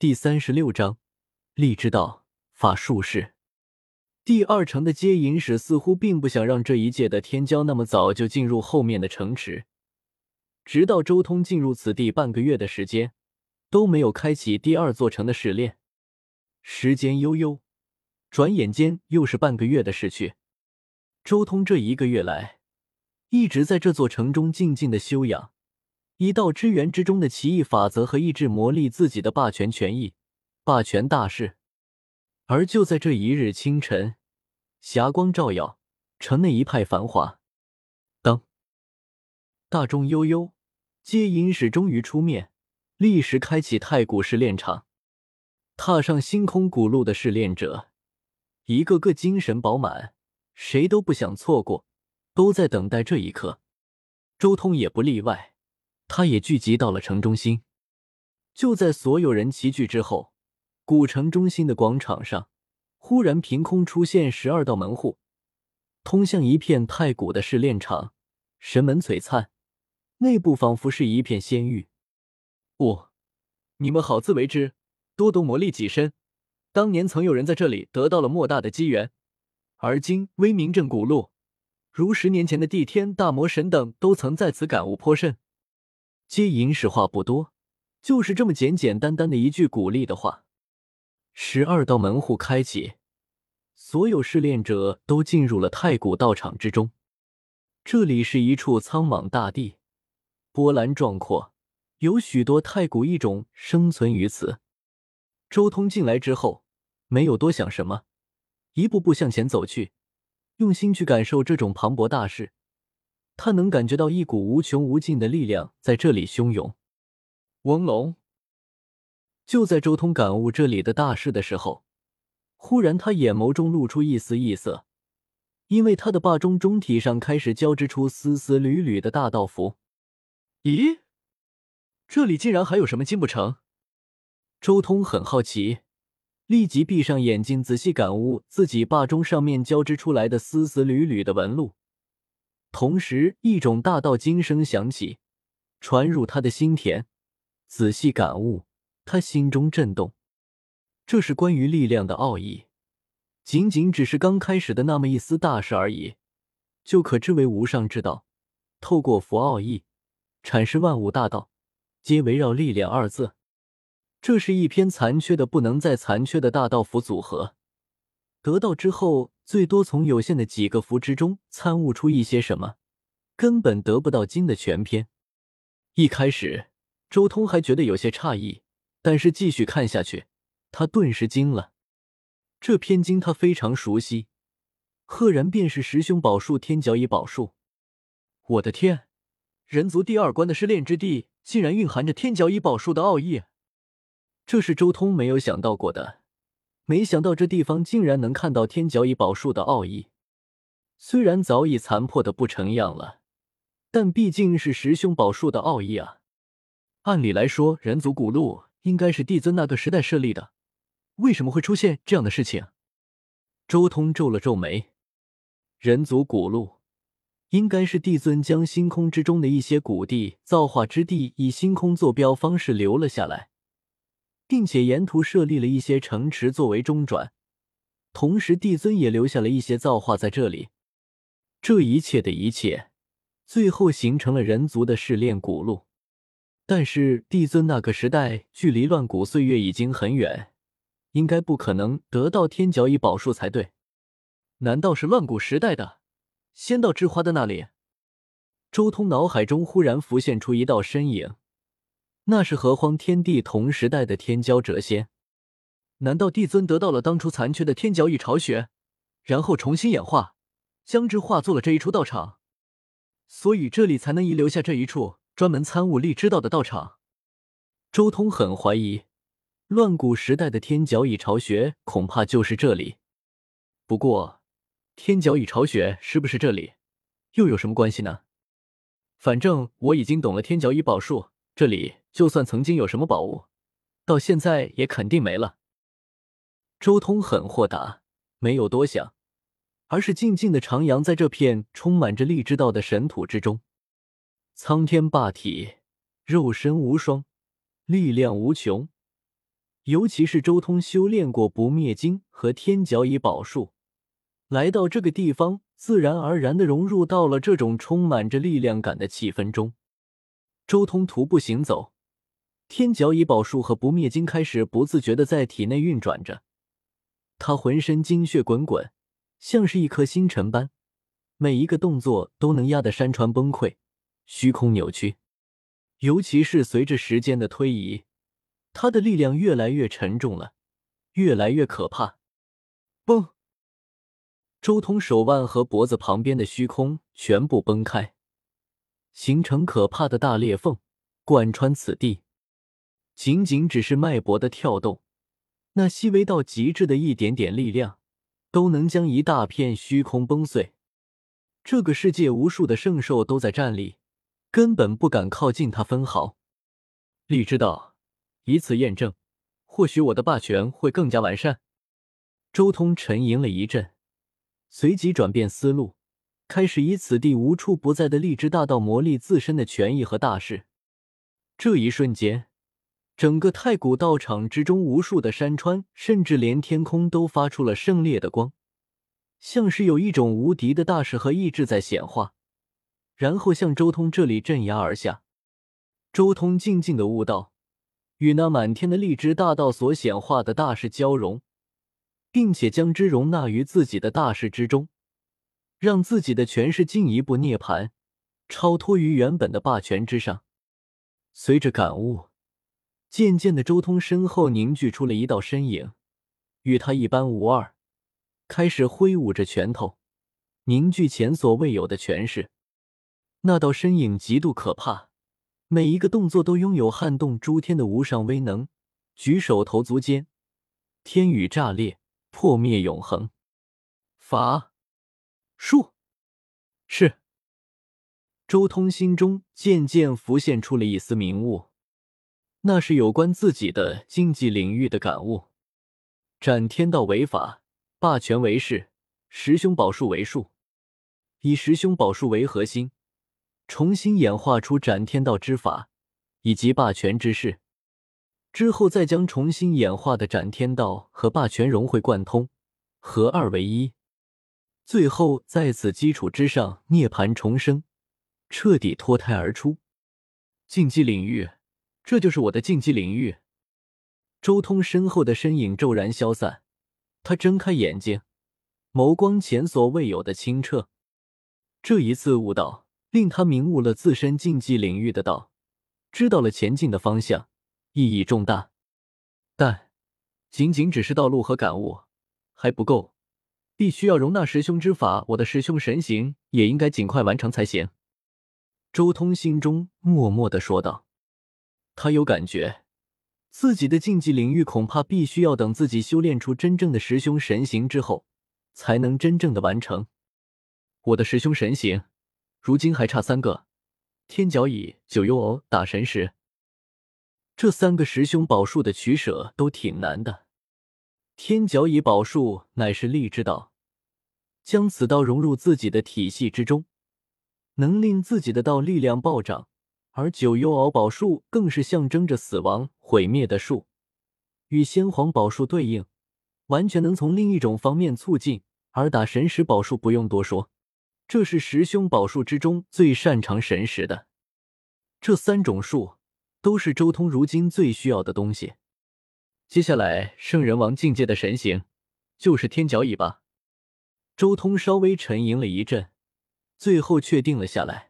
第三十六章，力之道法术士。第二城的接引使似乎并不想让这一届的天骄那么早就进入后面的城池，直到周通进入此地半个月的时间，都没有开启第二座城的试炼。时间悠悠，转眼间又是半个月的逝去。周通这一个月来，一直在这座城中静静的修养。以道之源之中的奇异法则和意志磨砺自己的霸权权益、霸权大势。而就在这一日清晨，霞光照耀，城内一派繁华。当大众悠悠，接引使终于出面，立时开启太古试炼场。踏上星空古路的试炼者，一个个精神饱满，谁都不想错过，都在等待这一刻。周通也不例外。他也聚集到了城中心。就在所有人齐聚之后，古城中心的广场上，忽然凭空出现十二道门户，通向一片太古的试炼场，神门璀璨，内部仿佛是一片仙域。哦，你们好自为之，多多磨砺己身。当年曾有人在这里得到了莫大的机缘，而今威名震古路，如十年前的帝天大魔神等都曾在此感悟颇深。接引使话不多，就是这么简简单单的一句鼓励的话。十二道门户开启，所有试炼者都进入了太古道场之中。这里是一处苍茫大地，波澜壮阔，有许多太古异种生存于此。周通进来之后，没有多想什么，一步步向前走去，用心去感受这种磅礴大势。他能感觉到一股无穷无尽的力量在这里汹涌。翁龙就在周通感悟这里的大势的时候，忽然他眼眸中露出一丝异色，因为他的霸中中体上开始交织出丝丝缕缕的大道符。咦，这里竟然还有什么进不成？周通很好奇，立即闭上眼睛，仔细感悟自己霸中上面交织出来的丝丝缕缕的纹路。同时，一种大道金声响起，传入他的心田。仔细感悟，他心中震动。这是关于力量的奥义，仅仅只是刚开始的那么一丝大事而已，就可知为无上之道。透过佛奥义，阐释万物大道，皆围绕“力量”二字。这是一篇残缺的不能再残缺的大道符组合。得到之后，最多从有限的几个符之中参悟出一些什么，根本得不到经的全篇。一开始，周通还觉得有些诧异，但是继续看下去，他顿时惊了。这篇经他非常熟悉，赫然便是十凶宝术天角乙宝术。我的天，人族第二关的试炼之地，竟然蕴含着天角乙宝术的奥义，这是周通没有想到过的。没想到这地方竟然能看到天角乙宝术的奥义，虽然早已残破的不成样了，但毕竟是十凶宝术的奥义啊！按理来说，人族古路应该是帝尊那个时代设立的，为什么会出现这样的事情？周通皱了皱眉，人族古路应该是帝尊将星空之中的一些古地造化之地以星空坐标方式留了下来。并且沿途设立了一些城池作为中转，同时帝尊也留下了一些造化在这里。这一切的一切，最后形成了人族的试炼古路。但是帝尊那个时代距离乱古岁月已经很远，应该不可能得到天角乙宝术才对。难道是乱古时代的仙道之花的那里？周通脑海中忽然浮现出一道身影。那是和荒天地同时代的天骄谪仙，难道帝尊得到了当初残缺的天角乙巢穴，然后重新演化，将之化作了这一处道场，所以这里才能遗留下这一处专门参悟力之道的道场？周通很怀疑，乱古时代的天角乙巢穴恐怕就是这里。不过，天角乙巢穴是不是这里，又有什么关系呢？反正我已经懂了天角乙宝术。这里就算曾经有什么宝物，到现在也肯定没了。周通很豁达，没有多想，而是静静的徜徉在这片充满着力之道的神土之中。苍天霸体，肉身无双，力量无穷，尤其是周通修炼过不灭经和天角以宝术，来到这个地方，自然而然的融入到了这种充满着力量感的气氛中。周通徒步行走，天角以宝术和不灭金开始不自觉的在体内运转着，他浑身精血滚滚，像是一颗星辰般，每一个动作都能压得山川崩溃，虚空扭曲。尤其是随着时间的推移。他的力量越来越沉重了，越来越可怕。崩！周通手腕和脖子旁边的虚空全部崩开，形成可怕的大裂缝，贯穿此地。仅仅只是脉搏的跳动，那细微到极致的一点点力量，都能将一大片虚空崩碎。这个世界无数的圣兽都在站立，根本不敢靠近他分毫。力知道。以此验证，或许我的霸权会更加完善。周通沉吟了一阵，随即转变思路，开始以此地无处不在的荔枝大道磨砺自身的权益和大势。这一瞬间，整个太古道场之中，无数的山川，甚至连天空都发出了胜烈的光，像是有一种无敌的大势和意志在显化，然后向周通这里镇压而下。周通静静的悟道。与那满天的荔枝大道所显化的大势交融，并且将之容纳于自己的大势之中，让自己的权势进一步涅槃，超脱于原本的霸权之上。随着感悟，渐渐的，周通身后凝聚出了一道身影，与他一般无二，开始挥舞着拳头，凝聚前所未有的权势。那道身影极度可怕。每一个动作都拥有撼动诸天的无上威能，举手投足间，天宇炸裂，破灭永恒。法术是周通心中渐渐浮现出了一丝明悟，那是有关自己的竞技领域的感悟。斩天道为法，霸权为势，十凶宝术为术，以十凶宝术为核心。重新演化出斩天道之法以及霸权之势，之后再将重新演化的斩天道和霸权融会贯通，合二为一，最后在此基础之上涅槃重生，彻底脱胎而出。竞技领域，这就是我的竞技领域。周通身后的身影骤然消散，他睁开眼睛，眸光前所未有的清澈。这一次悟道。令他明悟了自身竞技领域的道，知道了前进的方向，意义重大。但仅仅只是道路和感悟还不够，必须要容纳师兄之法。我的师兄神行也应该尽快完成才行。周通心中默默的说道。他有感觉，自己的竞技领域恐怕必须要等自己修炼出真正的师兄神行之后，才能真正的完成我的师兄神行。如今还差三个：天角椅、九幽藕、打神石。这三个师兄宝术的取舍都挺难的。天角椅宝术乃是力之道，将此道融入自己的体系之中，能令自己的道力量暴涨；而九幽鳌宝术更是象征着死亡、毁灭的术，与先皇宝术对应，完全能从另一种方面促进。而打神石宝术不用多说。这是十凶宝术之中最擅长神石的，这三种术都是周通如今最需要的东西。接下来，圣人王境界的神行就是天角椅吧？周通稍微沉吟了一阵，最后确定了下来。